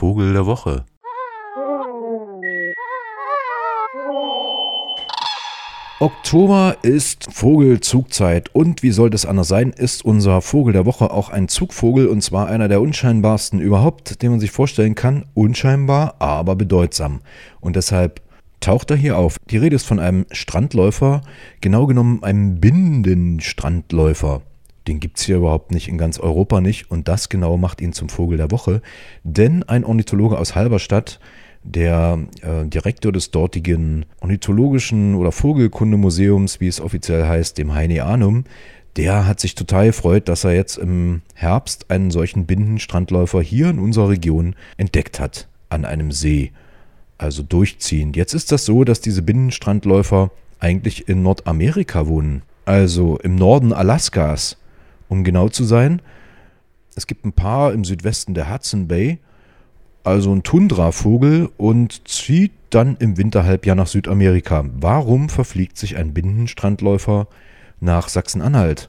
Vogel der Woche. Oktober ist Vogelzugzeit und wie soll das anders sein, ist unser Vogel der Woche auch ein Zugvogel und zwar einer der unscheinbarsten überhaupt, den man sich vorstellen kann. Unscheinbar, aber bedeutsam. Und deshalb taucht er hier auf. Die Rede ist von einem Strandläufer, genau genommen einem Bindenstrandläufer. Den gibt es hier überhaupt nicht, in ganz Europa nicht. Und das genau macht ihn zum Vogel der Woche. Denn ein Ornithologe aus Halberstadt, der äh, Direktor des dortigen Ornithologischen oder Vogelkundemuseums, wie es offiziell heißt, dem Heineanum, der hat sich total gefreut, dass er jetzt im Herbst einen solchen Bindenstrandläufer hier in unserer Region entdeckt hat, an einem See also durchziehen. Jetzt ist das so, dass diese Binnenstrandläufer eigentlich in Nordamerika wohnen, also im Norden Alaskas, um genau zu sein. Es gibt ein paar im Südwesten der Hudson Bay, also ein Tundravogel und zieht dann im Winterhalbjahr nach Südamerika. Warum verfliegt sich ein Binnenstrandläufer nach Sachsen-Anhalt?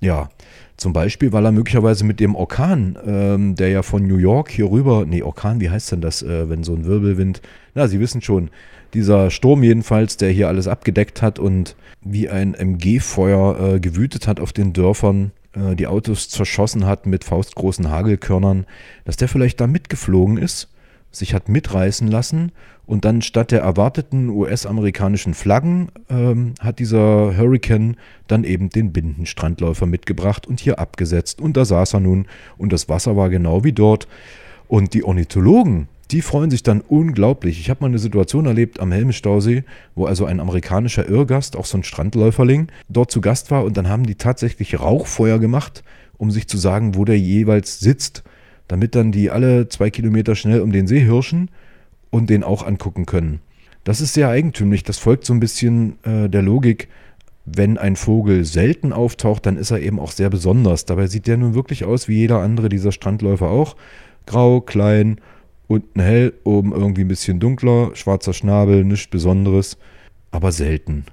Ja, zum Beispiel, weil er möglicherweise mit dem Orkan, ähm, der ja von New York hier rüber, nee, Orkan, wie heißt denn das, äh, wenn so ein Wirbelwind, na, Sie wissen schon, dieser Sturm jedenfalls, der hier alles abgedeckt hat und wie ein MG-Feuer äh, gewütet hat auf den Dörfern, äh, die Autos zerschossen hat mit faustgroßen Hagelkörnern, dass der vielleicht da mitgeflogen ist sich hat mitreißen lassen und dann statt der erwarteten US-amerikanischen Flaggen ähm, hat dieser Hurricane dann eben den Bindenstrandläufer mitgebracht und hier abgesetzt. Und da saß er nun und das Wasser war genau wie dort. Und die Ornithologen, die freuen sich dann unglaublich. Ich habe mal eine Situation erlebt am Helmstausee, wo also ein amerikanischer Irrgast, auch so ein Strandläuferling, dort zu Gast war und dann haben die tatsächlich Rauchfeuer gemacht, um sich zu sagen, wo der jeweils sitzt damit dann die alle zwei Kilometer schnell um den See hirschen und den auch angucken können. Das ist sehr eigentümlich. Das folgt so ein bisschen äh, der Logik, wenn ein Vogel selten auftaucht, dann ist er eben auch sehr besonders. Dabei sieht der nun wirklich aus wie jeder andere dieser Strandläufer auch. Grau, klein, unten hell, oben irgendwie ein bisschen dunkler, schwarzer Schnabel, nichts Besonderes, aber selten.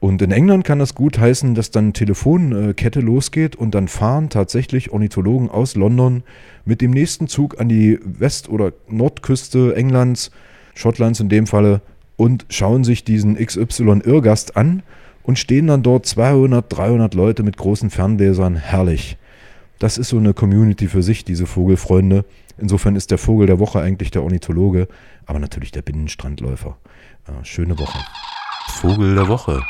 Und in England kann das gut heißen, dass dann Telefonkette losgeht und dann fahren tatsächlich Ornithologen aus London mit dem nächsten Zug an die West- oder Nordküste Englands, Schottlands in dem Falle, und schauen sich diesen XY-Irrgast an und stehen dann dort 200, 300 Leute mit großen Fernlesern. Herrlich. Das ist so eine Community für sich, diese Vogelfreunde. Insofern ist der Vogel der Woche eigentlich der Ornithologe, aber natürlich der Binnenstrandläufer. Äh, schöne Woche. Vogel der Woche.